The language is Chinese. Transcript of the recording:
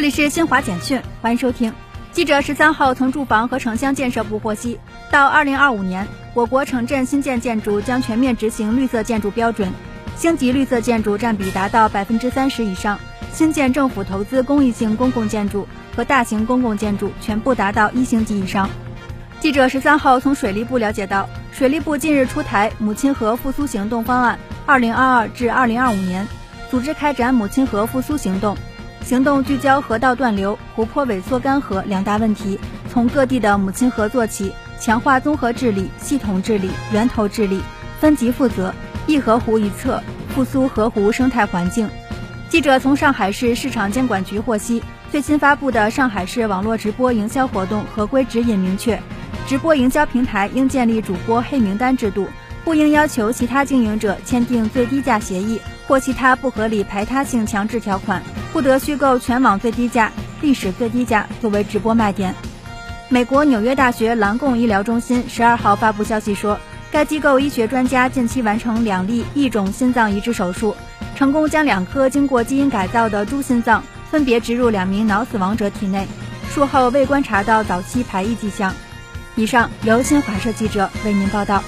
这里是新华简讯，欢迎收听。记者十三号从住房和城乡建设部获悉，到二零二五年，我国城镇新建建筑将全面执行绿色建筑标准，星级绿色建筑占比达到百分之三十以上，新建政府投资公益性公共建筑和大型公共建筑全部达到一星级以上。记者十三号从水利部了解到，水利部近日出台母亲河复苏行动方案（二零二二至二零二五年），组织开展母亲河复苏行动。行动聚焦河道断流、湖泊萎缩干涸两大问题，从各地的母亲河做起，强化综合治理、系统治理、源头治理，分级负责，一河湖一策，复苏河湖生态环境。记者从上海市市场监管局获悉，最新发布的上海市网络直播营销活动合规指引明确，直播营销平台应建立主播黑名单制度，不应要求其他经营者签订最低价协议或其他不合理排他性强制条款。不得虚构全网最低价、历史最低价作为直播卖点。美国纽约大学蓝贡医疗中心十二号发布消息说，该机构医学专家近期完成两例异种心脏移植手术，成功将两颗经过基因改造的猪心脏分别植入两名脑死亡者体内，术后未观察到早期排异迹象。以上由新华社记者为您报道。